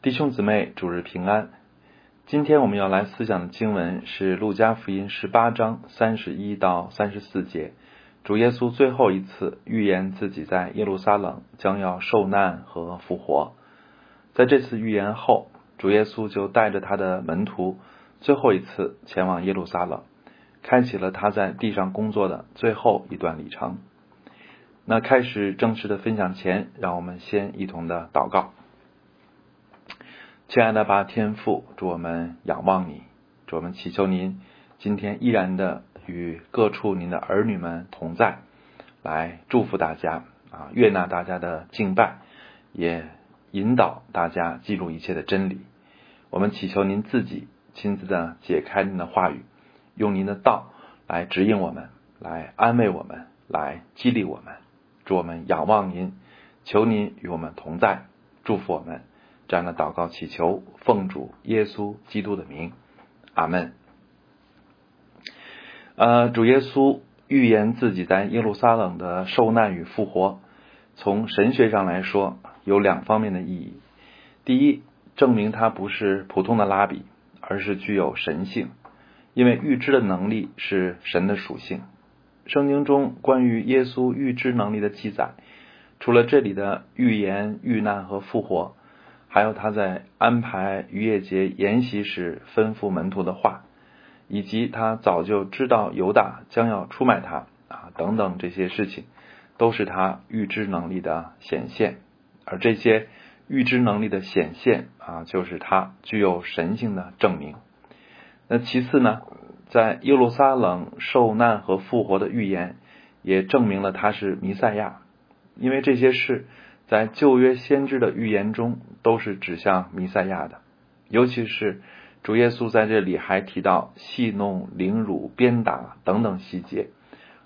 弟兄姊妹，主日平安。今天我们要来思想的经文是《路加福音》十八章三十一到三十四节。主耶稣最后一次预言自己在耶路撒冷将要受难和复活。在这次预言后，主耶稣就带着他的门徒最后一次前往耶路撒冷，开启了他在地上工作的最后一段旅程。那开始正式的分享前，让我们先一同的祷告。亲爱的巴天父，祝我们仰望你，祝我们祈求您今天依然的与各处您的儿女们同在，来祝福大家啊，悦纳大家的敬拜，也引导大家记录一切的真理。我们祈求您自己亲自的解开您的话语，用您的道来指引我们，来安慰我们，来激励我们。祝我们仰望您，求您与我们同在，祝福我们。这样的祷告祈求，奉主耶稣基督的名，阿门。呃，主耶稣预言自己在耶路撒冷的受难与复活，从神学上来说，有两方面的意义。第一，证明他不是普通的拉比，而是具有神性，因为预知的能力是神的属性。圣经中关于耶稣预知能力的记载，除了这里的预言、遇难和复活。还有他在安排逾越节筵席时吩咐门徒的话，以及他早就知道犹大将要出卖他啊等等这些事情，都是他预知能力的显现。而这些预知能力的显现啊，就是他具有神性的证明。那其次呢，在耶路撒冷受难和复活的预言，也证明了他是弥赛亚，因为这些事。在旧约先知的预言中，都是指向弥赛亚的，尤其是主耶稣在这里还提到戏弄、凌辱、鞭打等等细节，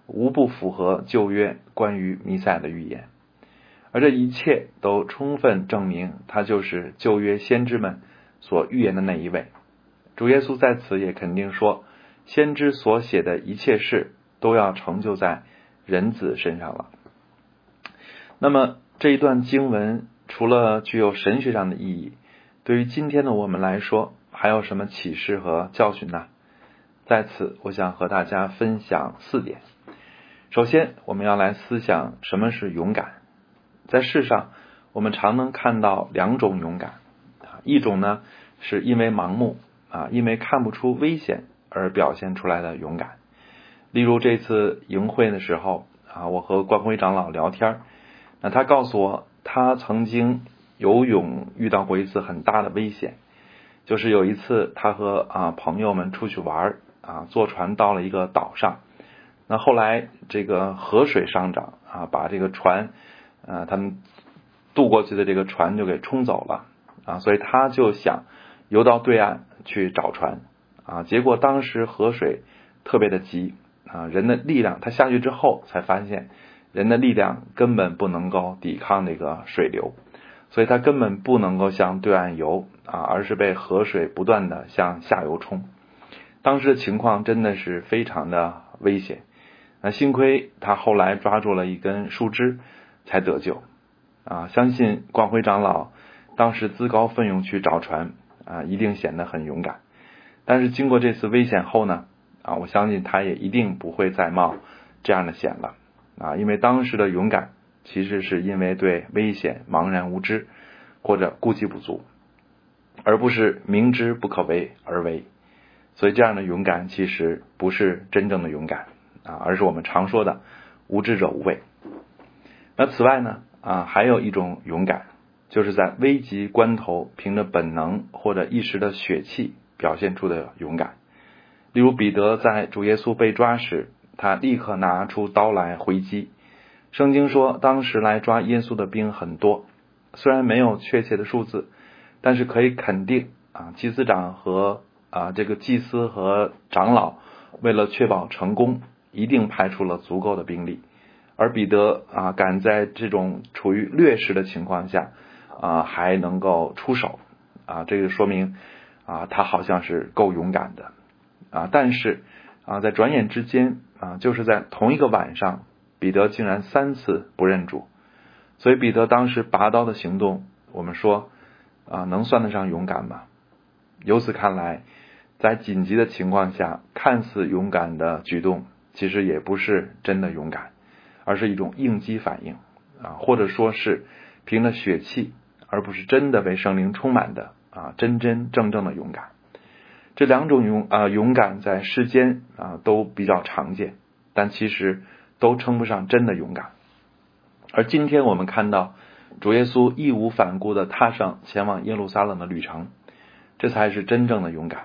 无不符合旧约关于弥赛亚的预言，而这一切都充分证明他就是旧约先知们所预言的那一位。主耶稣在此也肯定说，先知所写的一切事都要成就在人子身上了。那么。这一段经文除了具有神学上的意义，对于今天的我们来说，还有什么启示和教训呢？在此，我想和大家分享四点。首先，我们要来思想什么是勇敢。在世上，我们常能看到两种勇敢啊，一种呢是因为盲目啊，因为看不出危险而表现出来的勇敢。例如这次营会的时候啊，我和关辉长老聊天儿。那他告诉我，他曾经游泳遇到过一次很大的危险，就是有一次他和啊朋友们出去玩啊，坐船到了一个岛上，那后来这个河水上涨啊，把这个船啊他们渡过去的这个船就给冲走了啊，所以他就想游到对岸去找船啊，结果当时河水特别的急啊，人的力量他下去之后才发现。人的力量根本不能够抵抗那个水流，所以他根本不能够向对岸游啊，而是被河水不断的向下游冲。当时的情况真的是非常的危险。那幸亏他后来抓住了一根树枝才得救啊！相信光辉长老当时自告奋勇去找船啊，一定显得很勇敢。但是经过这次危险后呢啊，我相信他也一定不会再冒这样的险了。啊，因为当时的勇敢，其实是因为对危险茫然无知，或者顾忌不足，而不是明知不可为而为。所以这样的勇敢其实不是真正的勇敢啊，而是我们常说的无知者无畏。那此外呢，啊，还有一种勇敢，就是在危急关头凭着本能或者一时的血气表现出的勇敢。例如彼得在主耶稣被抓时。他立刻拿出刀来回击。圣经说，当时来抓耶稣的兵很多，虽然没有确切的数字，但是可以肯定啊，祭司长和啊这个祭司和长老为了确保成功，一定派出了足够的兵力。而彼得啊，敢在这种处于劣势的情况下啊，还能够出手啊，这个说明啊，他好像是够勇敢的啊。但是啊，在转眼之间。啊，就是在同一个晚上，彼得竟然三次不认主，所以彼得当时拔刀的行动，我们说啊，能算得上勇敢吗？由此看来，在紧急的情况下，看似勇敢的举动，其实也不是真的勇敢，而是一种应激反应啊，或者说是凭着血气，而不是真的被圣灵充满的啊，真真正正的勇敢。这两种勇啊勇敢在世间啊都比较常见，但其实都称不上真的勇敢。而今天我们看到主耶稣义无反顾的踏上前往耶路撒冷的旅程，这才是真正的勇敢，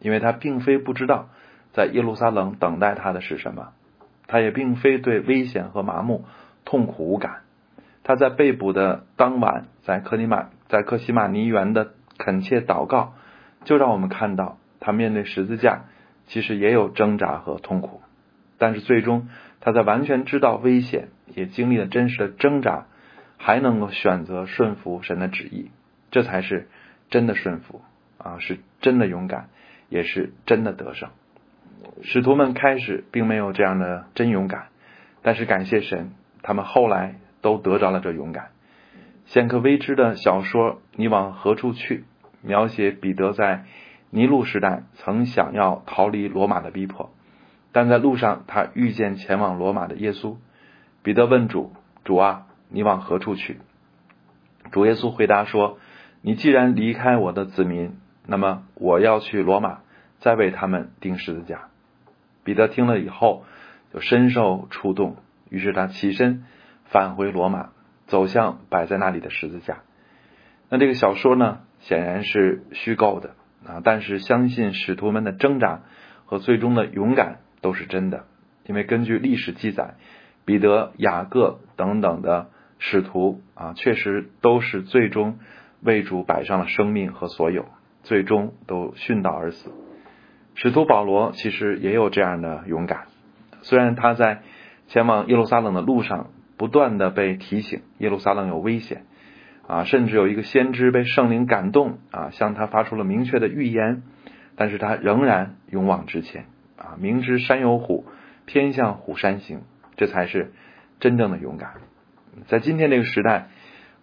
因为他并非不知道在耶路撒冷等待他的是什么，他也并非对危险和麻木痛苦无感。他在被捕的当晚，在克尼玛在克西马尼园的恳切祷告，就让我们看到。他面对十字架，其实也有挣扎和痛苦，但是最终他在完全知道危险，也经历了真实的挣扎，还能够选择顺服神的旨意，这才是真的顺服啊，是真的勇敢，也是真的得胜。使徒们开始并没有这样的真勇敢，但是感谢神，他们后来都得着了这勇敢。显可未知的小说《你往何处去》，描写彼得在。尼禄时代曾想要逃离罗马的逼迫，但在路上他遇见前往罗马的耶稣。彼得问主：“主啊，你往何处去？”主耶稣回答说：“你既然离开我的子民，那么我要去罗马，再为他们钉十字架。”彼得听了以后就深受触动，于是他起身返回罗马，走向摆在那里的十字架。那这个小说呢，显然是虚构的。啊！但是相信使徒们的挣扎和最终的勇敢都是真的，因为根据历史记载，彼得、雅各等等的使徒啊，确实都是最终为主摆上了生命和所有，最终都殉道而死。使徒保罗其实也有这样的勇敢，虽然他在前往耶路撒冷的路上不断的被提醒耶路撒冷有危险。啊，甚至有一个先知被圣灵感动啊，向他发出了明确的预言，但是他仍然勇往直前啊，明知山有虎，偏向虎山行，这才是真正的勇敢。在今天这个时代，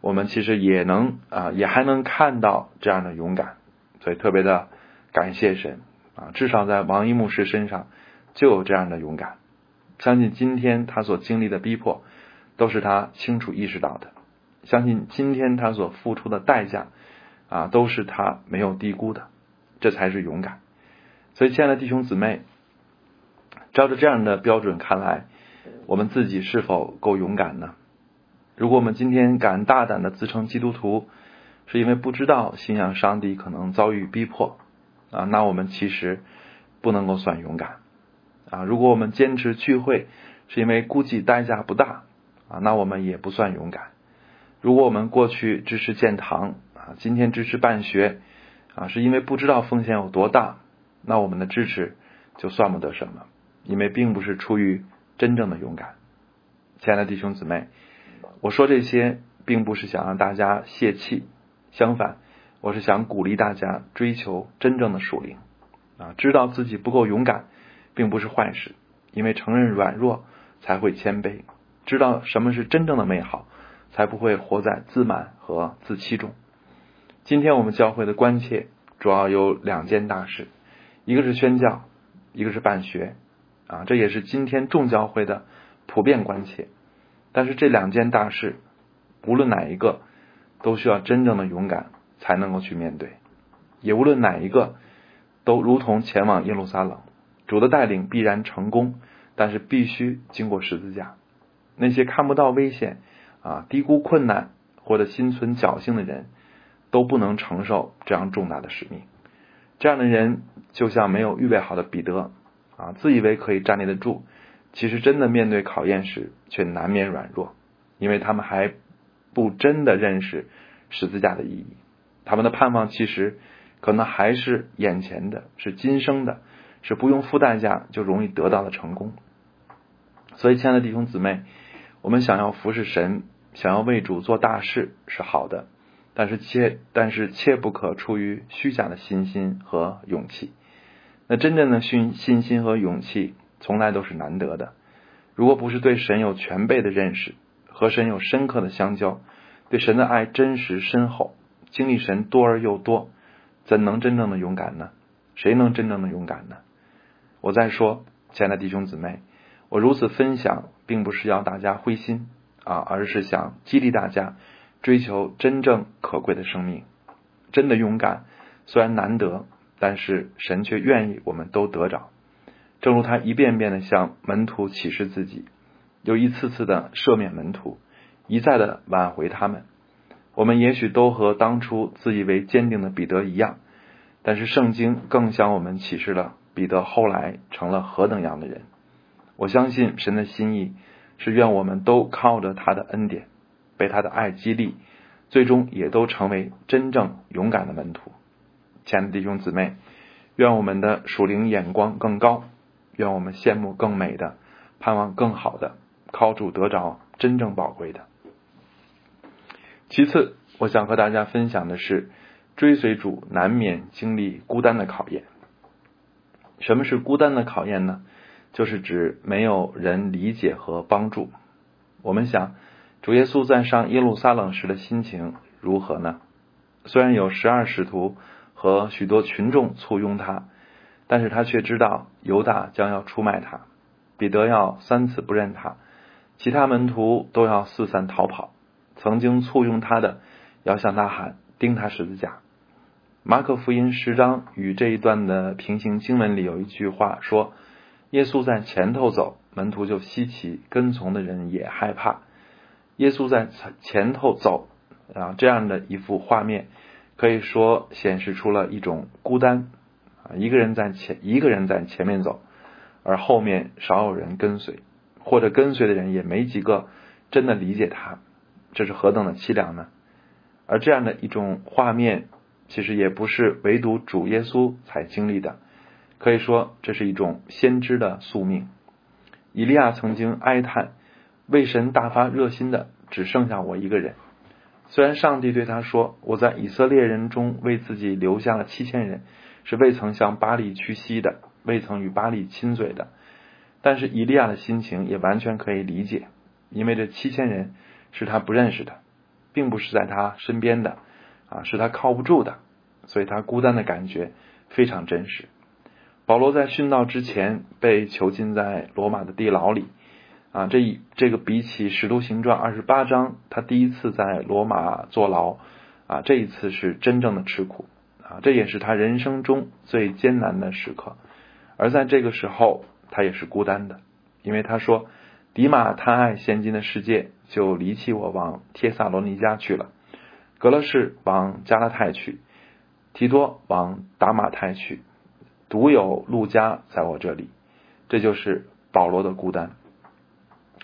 我们其实也能啊，也还能看到这样的勇敢，所以特别的感谢神啊，至少在王一牧师身上就有这样的勇敢。相信今天他所经历的逼迫，都是他清楚意识到的。相信今天他所付出的代价，啊，都是他没有低估的，这才是勇敢。所以，亲爱的弟兄姊妹，照着这样的标准看来，我们自己是否够勇敢呢？如果我们今天敢大胆的自称基督徒，是因为不知道信仰上帝可能遭遇逼迫，啊，那我们其实不能够算勇敢。啊，如果我们坚持聚会，是因为估计代价不大，啊，那我们也不算勇敢。如果我们过去支持建堂啊，今天支持办学啊，是因为不知道风险有多大，那我们的支持就算不得什么，因为并不是出于真正的勇敢。亲爱的弟兄姊妹，我说这些并不是想让大家泄气，相反，我是想鼓励大家追求真正的属灵啊，知道自己不够勇敢，并不是坏事，因为承认软弱才会谦卑，知道什么是真正的美好。才不会活在自满和自欺中。今天我们教会的关切主要有两件大事，一个是宣教，一个是办学，啊，这也是今天众教会的普遍关切。但是这两件大事，无论哪一个，都需要真正的勇敢才能够去面对，也无论哪一个，都如同前往耶路撒冷，主的带领必然成功，但是必须经过十字架。那些看不到危险。啊，低估困难或者心存侥幸的人，都不能承受这样重大的使命。这样的人就像没有预备好的彼得啊，自以为可以站立得住，其实真的面对考验时却难免软弱，因为他们还不真的认识十字架的意义。他们的盼望其实可能还是眼前的，是今生的，是不用付代价就容易得到的成功。所以，亲爱的弟兄姊妹，我们想要服侍神。想要为主做大事是好的，但是切但是切不可出于虚假的信心和勇气。那真正的信信心和勇气从来都是难得的。如果不是对神有全备的认识，和神有深刻的相交，对神的爱真实深厚，经历神多而又多，怎能真正的勇敢呢？谁能真正的勇敢呢？我再说，亲爱的弟兄姊妹，我如此分享，并不是要大家灰心啊，而是想激励大家追求真正可贵的生命。真的勇敢虽然难得，但是神却愿意我们都得着。正如他一遍遍的向门徒启示自己，又一次次的赦免门徒，一再的挽回他们。我们也许都和当初自以为坚定的彼得一样，但是圣经更向我们启示了彼得后来成了何等样的人。我相信神的心意是愿我们都靠着他的恩典，被他的爱激励，最终也都成为真正勇敢的门徒。亲爱的弟兄姊妹，愿我们的属灵眼光更高。愿我们羡慕更美的，盼望更好的，靠主得着真正宝贵的。其次，我想和大家分享的是，追随主难免经历孤单的考验。什么是孤单的考验呢？就是指没有人理解和帮助。我们想，主耶稣在上耶路撒冷时的心情如何呢？虽然有十二使徒和许多群众簇拥他。但是他却知道犹大将要出卖他，彼得要三次不认他，其他门徒都要四散逃跑。曾经簇拥他的要向他喊钉他十字架。马可福音十章与这一段的平行经文里有一句话说：“耶稣在前头走，门徒就稀奇，跟从的人也害怕。”耶稣在前前头走啊，这样的一幅画面可以说显示出了一种孤单。啊，一个人在前，一个人在前面走，而后面少有人跟随，或者跟随的人也没几个真的理解他，这是何等的凄凉呢？而这样的一种画面，其实也不是唯独主耶稣才经历的，可以说这是一种先知的宿命。以利亚曾经哀叹，为神大发热心的只剩下我一个人。虽然上帝对他说：“我在以色列人中为自己留下了七千人。”是未曾向巴利屈膝的，未曾与巴利亲嘴的。但是以利亚的心情也完全可以理解，因为这七千人是他不认识的，并不是在他身边的，啊，是他靠不住的，所以他孤单的感觉非常真实。保罗在殉道之前被囚禁在罗马的地牢里，啊，这一这个比起使徒行传二十八章，他第一次在罗马坐牢，啊，这一次是真正的吃苦。啊，这也是他人生中最艰难的时刻，而在这个时候，他也是孤单的，因为他说：“迪马贪爱现今的世界，就离弃我，往帖萨罗尼迦去了；格勒士往加拉泰去，提多往达马泰去，独有路加在我这里。”这就是保罗的孤单。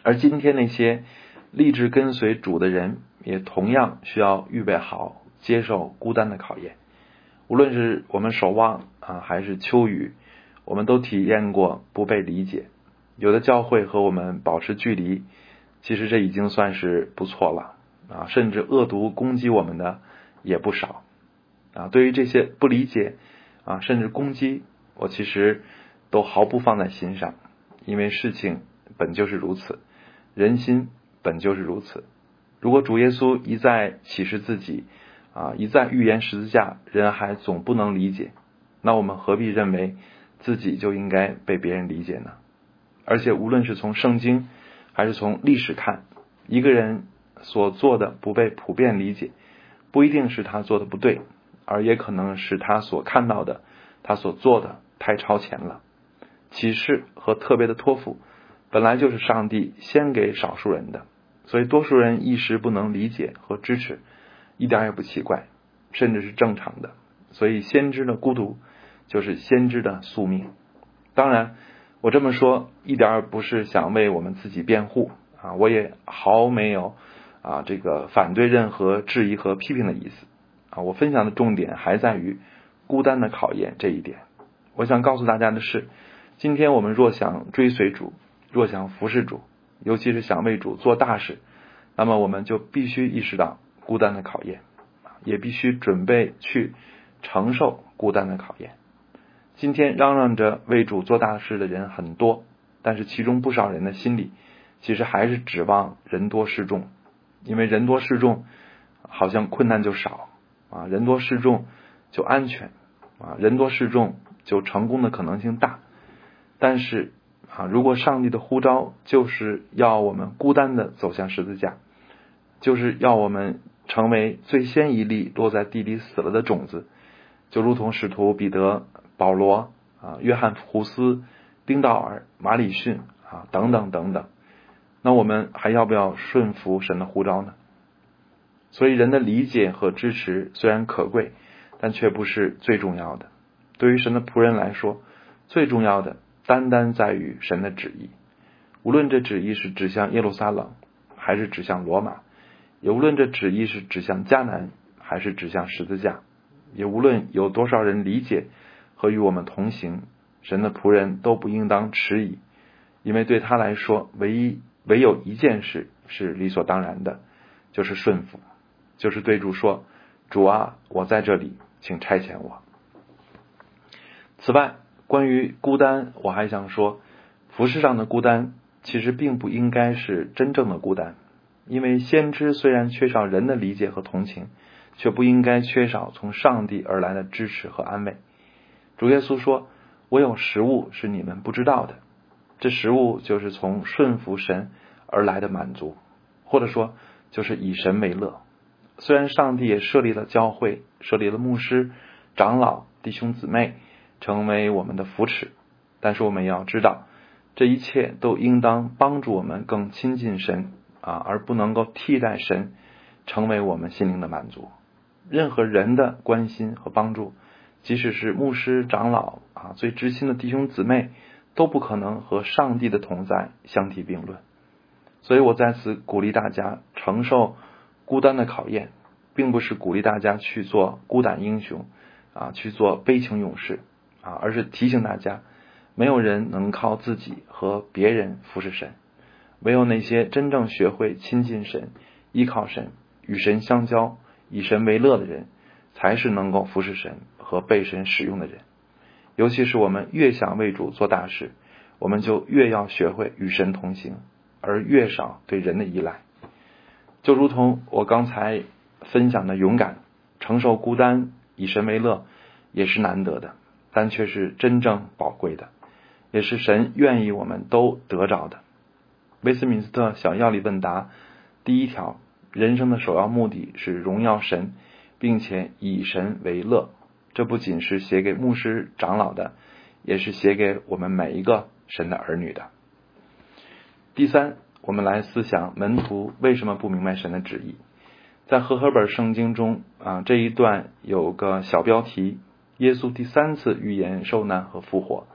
而今天那些立志跟随主的人，也同样需要预备好接受孤单的考验。无论是我们守望啊，还是秋雨，我们都体验过不被理解。有的教会和我们保持距离，其实这已经算是不错了啊。甚至恶毒攻击我们的也不少啊。对于这些不理解啊，甚至攻击，我其实都毫不放在心上，因为事情本就是如此，人心本就是如此。如果主耶稣一再启示自己。啊，一再预言十字架，人还总不能理解，那我们何必认为自己就应该被别人理解呢？而且，无论是从圣经还是从历史看，一个人所做的不被普遍理解，不一定是他做的不对，而也可能是他所看到的、他所做的太超前了。启示和特别的托付，本来就是上帝先给少数人的，所以多数人一时不能理解和支持。一点也不奇怪，甚至是正常的。所以，先知的孤独就是先知的宿命。当然，我这么说一点儿不是想为我们自己辩护啊，我也毫没有啊这个反对任何质疑和批评的意思啊。我分享的重点还在于孤单的考验这一点。我想告诉大家的是，今天我们若想追随主，若想服侍主，尤其是想为主做大事，那么我们就必须意识到。孤单的考验，也必须准备去承受孤单的考验。今天嚷嚷着为主做大事的人很多，但是其中不少人的心里，其实还是指望人多势众，因为人多势众，好像困难就少啊，人多势众就安全啊，人多势众就成功的可能性大。但是啊，如果上帝的呼召就是要我们孤单的走向十字架，就是要我们成为最先一粒落在地里死了的种子，就如同使徒彼得、保罗啊、约翰胡斯、丁道尔、马里逊啊等等等等，那我们还要不要顺服神的呼召呢？所以，人的理解和支持虽然可贵，但却不是最重要的。对于神的仆人来说，最重要的单单在于神的旨意。无论这旨意是指向耶路撒冷，还是指向罗马；也无论这旨意是指向迦南，还是指向十字架；也无论有多少人理解和与我们同行，神的仆人都不应当迟疑，因为对他来说，唯一唯有一件事是理所当然的，就是顺服。就是对主说：“主啊，我在这里，请差遣我。”此外，关于孤单，我还想说，服饰上的孤单其实并不应该是真正的孤单，因为先知虽然缺少人的理解和同情，却不应该缺少从上帝而来的支持和安慰。主耶稣说：“我有食物是你们不知道的，这食物就是从顺服神而来的满足，或者说，就是以神为乐。”虽然上帝也设立了教会，设立了牧师、长老、弟兄姊妹，成为我们的扶持，但是我们要知道，这一切都应当帮助我们更亲近神啊，而不能够替代神，成为我们心灵的满足。任何人的关心和帮助，即使是牧师、长老啊，最知心的弟兄姊妹，都不可能和上帝的同在相提并论。所以我在此鼓励大家承受。孤单的考验，并不是鼓励大家去做孤胆英雄，啊，去做悲情勇士，而是提醒大家，没有人能靠自己和别人服侍神，唯有那些真正学会亲近神、依靠神、与神相交、以神为乐的人，才是能够服侍神和被神使用的人。尤其是我们越想为主做大事，我们就越要学会与神同行，而越少对人的依赖。就如同我刚才分享的勇敢，承受孤单，以神为乐，也是难得的，但却是真正宝贵的，也是神愿意我们都得着的。威斯敏斯特小要理问答第一条：人生的首要目的是荣耀神，并且以神为乐。这不仅是写给牧师长老的，也是写给我们每一个神的儿女的。第三。我们来思想门徒为什么不明白神的旨意？在和合本圣经中啊，这一段有个小标题：耶稣第三次预言受难和复活。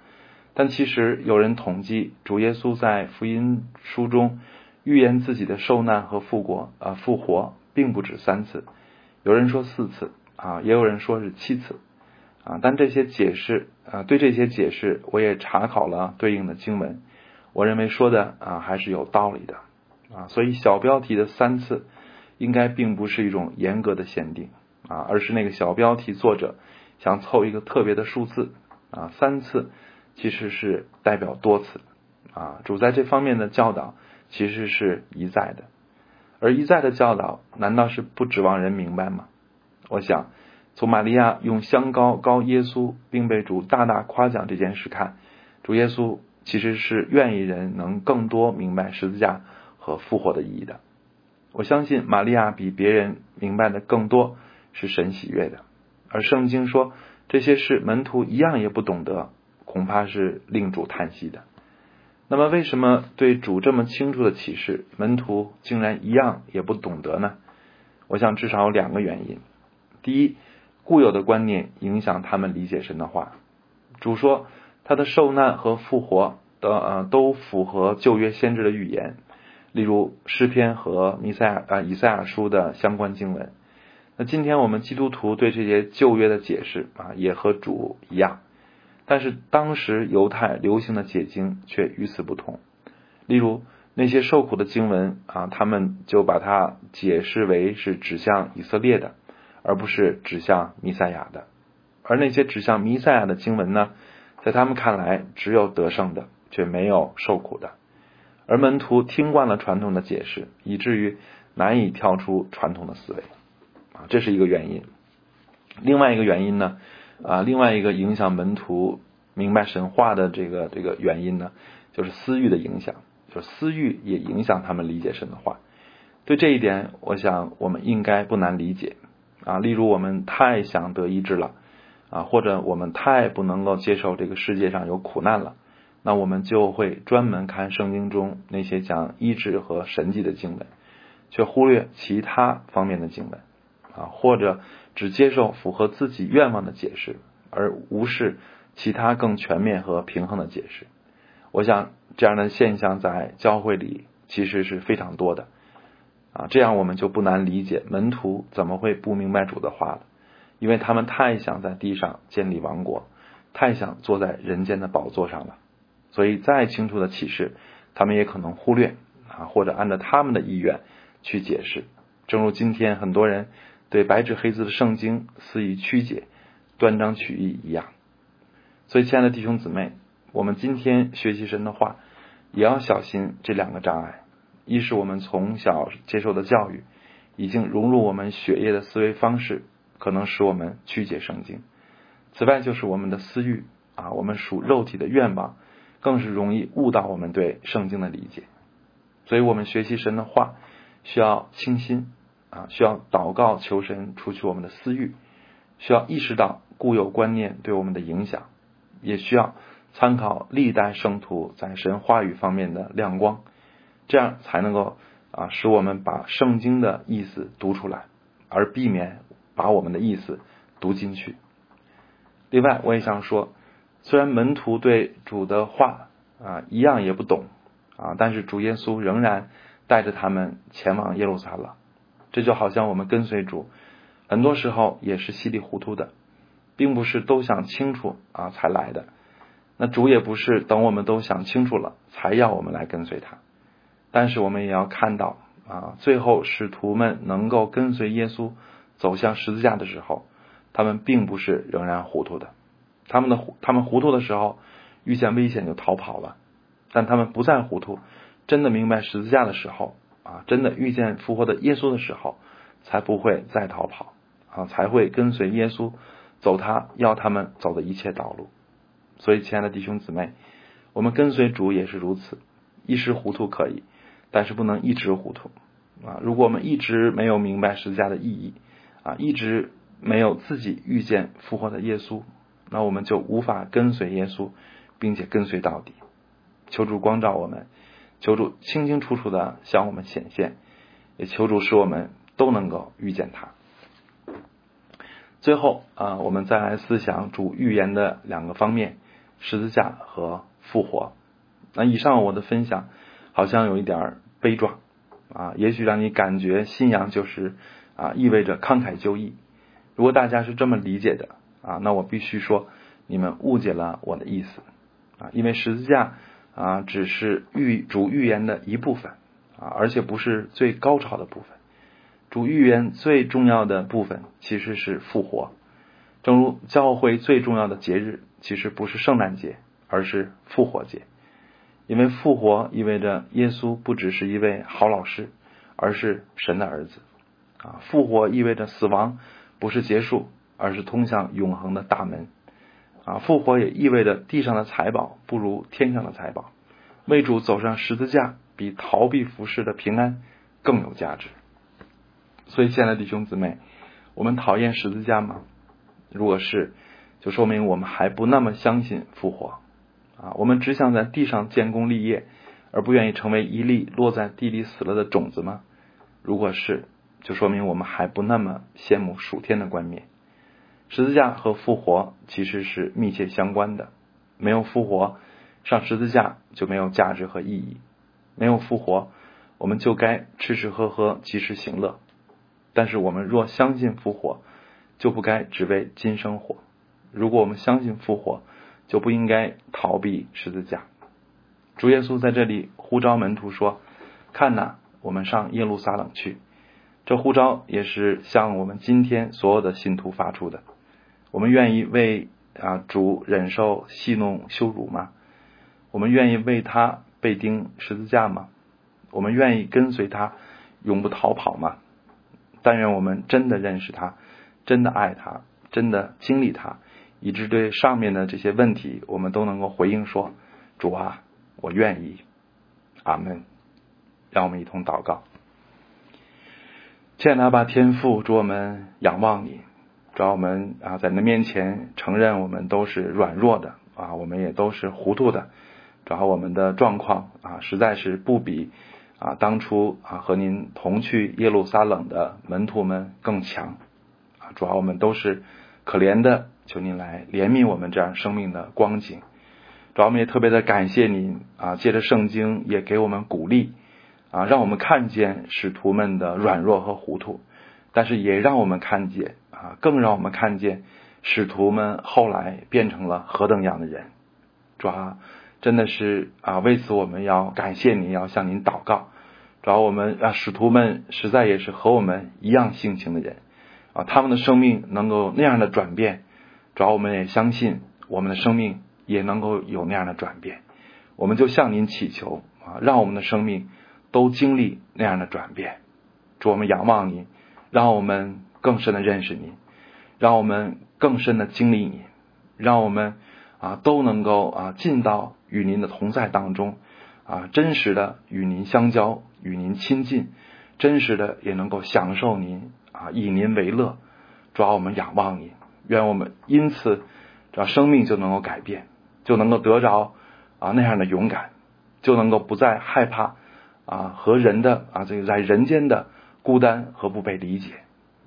但其实有人统计，主耶稣在福音书中预言自己的受难和复活啊复活，并不止三次。有人说四次啊，也有人说是七次啊。但这些解释啊，对这些解释，我也查考了对应的经文。我认为说的啊还是有道理的啊，所以小标题的三次应该并不是一种严格的限定啊，而是那个小标题作者想凑一个特别的数字啊，三次其实是代表多次啊，主在这方面的教导其实是一再的，而一再的教导难道是不指望人明白吗？我想从玛利亚用香膏膏耶稣，并被主大大夸奖这件事看，主耶稣。其实是愿意人能更多明白十字架和复活的意义的。我相信玛利亚比别人明白的更多，是神喜悦的。而圣经说这些事门徒一样也不懂得，恐怕是令主叹息的。那么，为什么对主这么清楚的启示，门徒竟然一样也不懂得呢？我想至少有两个原因。第一，固有的观念影响他们理解神的话。主说。他的受难和复活的呃都符合旧约先知的预言，例如诗篇和弥赛亚啊以赛亚书的相关经文。那今天我们基督徒对这些旧约的解释啊也和主一样，但是当时犹太流行的解经却与此不同。例如那些受苦的经文啊，他们就把它解释为是指向以色列的，而不是指向弥赛亚的。而那些指向弥赛亚的经文呢？在他们看来，只有得胜的，却没有受苦的。而门徒听惯了传统的解释，以至于难以跳出传统的思维，啊，这是一个原因。另外一个原因呢，啊，另外一个影响门徒明白神话的这个这个原因呢，就是私欲的影响，就是私欲也影响他们理解神的话。对这一点，我想我们应该不难理解啊。例如，我们太想得医治了啊，或者我们太不能够接受这个世界上有苦难了，那我们就会专门看圣经中那些讲医治和神迹的经文，却忽略其他方面的经文啊，或者只接受符合自己愿望的解释，而无视其他更全面和平衡的解释。我想这样的现象在教会里其实是非常多的。啊，这样我们就不难理解门徒怎么会不明白主的话了，因为他们太想在地上建立王国，太想坐在人间的宝座上了，所以再清楚的启示，他们也可能忽略啊，或者按照他们的意愿去解释。正如今天很多人对白纸黑字的圣经肆意曲解、断章取义一样。所以，亲爱的弟兄姊妹，我们今天学习神的话，也要小心这两个障碍。一是我们从小接受的教育，已经融入我们血液的思维方式，可能使我们曲解圣经。此外，就是我们的私欲啊，我们属肉体的愿望，更是容易误导我们对圣经的理解。所以，我们学习神的话，需要清心啊，需要祷告求神除去我们的私欲，需要意识到固有观念对我们的影响，也需要参考历代圣徒在神话语方面的亮光。这样才能够啊，使我们把圣经的意思读出来，而避免把我们的意思读进去。另外，我也想说，虽然门徒对主的话啊一样也不懂啊，但是主耶稣仍然带着他们前往耶路撒冷。这就好像我们跟随主，很多时候也是稀里糊涂的，并不是都想清楚啊才来的。那主也不是等我们都想清楚了才要我们来跟随他。但是我们也要看到啊，最后使徒们能够跟随耶稣走向十字架的时候，他们并不是仍然糊涂的。他们的他们糊涂的时候，遇见危险就逃跑了；但他们不再糊涂，真的明白十字架的时候啊，真的遇见复活的耶稣的时候，才不会再逃跑啊，才会跟随耶稣走他要他们走的一切道路。所以，亲爱的弟兄姊妹，我们跟随主也是如此，一时糊涂可以。但是不能一直糊涂啊！如果我们一直没有明白十字架的意义啊，一直没有自己遇见复活的耶稣，那我们就无法跟随耶稣，并且跟随到底。求主光照我们，求主清清楚楚的向我们显现，也求主使我们都能够遇见他。最后啊，我们再来思想主预言的两个方面：十字架和复活。那以上我的分享好像有一点儿。悲壮啊，也许让你感觉信仰就是啊，意味着慷慨就义。如果大家是这么理解的啊，那我必须说你们误解了我的意思啊，因为十字架啊只是预主预言的一部分啊，而且不是最高潮的部分。主预言最重要的部分其实是复活，正如教会最重要的节日其实不是圣诞节，而是复活节。因为复活意味着耶稣不只是一位好老师，而是神的儿子。啊，复活意味着死亡不是结束，而是通向永恒的大门。啊，复活也意味着地上的财宝不如天上的财宝。为主走上十字架，比逃避服饰的平安更有价值。所以，亲爱的弟兄姊妹，我们讨厌十字架吗？如果是，就说明我们还不那么相信复活。啊，我们只想在地上建功立业，而不愿意成为一粒落在地里死了的种子吗？如果是，就说明我们还不那么羡慕属天的冠冕。十字架和复活其实是密切相关的。没有复活，上十字架就没有价值和意义；没有复活，我们就该吃吃喝喝，及时行乐。但是我们若相信复活，就不该只为今生活。如果我们相信复活，就不应该逃避十字架。主耶稣在这里呼召门徒说：“看呐，我们上耶路撒冷去。”这呼召也是向我们今天所有的信徒发出的。我们愿意为啊主忍受戏弄羞辱吗？我们愿意为他被钉十字架吗？我们愿意跟随他永不逃跑吗？但愿我们真的认识他，真的爱他，真的经历他，以致对上面的这些问题，我们都能够回应说：“主啊，我愿意。”阿门。让我们一同祷告。亲爱的天父，主我们仰望你，主要我们啊在你的面前承认我们都是软弱的啊，我们也都是糊涂的，主要我们的状况啊实在是不比啊当初啊和您同去耶路撒冷的门徒们更强啊，主要我们都是可怜的，求您来怜悯我们这样生命的光景。主要我们也特别的感谢您啊，借着圣经也给我们鼓励。啊，让我们看见使徒们的软弱和糊涂，但是也让我们看见啊，更让我们看见使徒们后来变成了何等样的人。主啊，真的是啊，为此我们要感谢您，要向您祷告。主要我们啊，使徒们实在也是和我们一样性情的人啊，他们的生命能够那样的转变，主要我们也相信我们的生命也能够有那样的转变。我们就向您祈求啊，让我们的生命。都经历那样的转变，主我们仰望你，让我们更深的认识你，让我们更深的经历你，让我们啊都能够啊进到与您的同在当中啊，真实的与您相交，与您亲近，真实的也能够享受您啊，以您为乐。主要我们仰望你，愿我们因此，这生命就能够改变，就能够得着啊那样的勇敢，就能够不再害怕。啊，和人的啊，这个在人间的孤单和不被理解，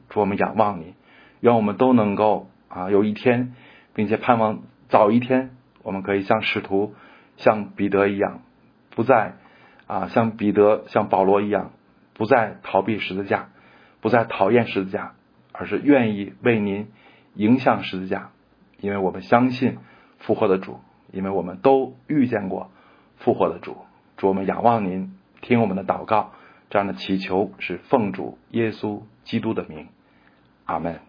主我们仰望你，愿我们都能够啊，有一天，并且盼望早一天，我们可以像使徒，像彼得一样，不再啊，像彼得、像保罗一样，不再逃避十字架，不再讨厌十字架，而是愿意为您迎向十字架，因为我们相信复活的主，因为我们都遇见过复活的主，主我们仰望您。听我们的祷告，这样的祈求是奉主耶稣基督的名，阿门。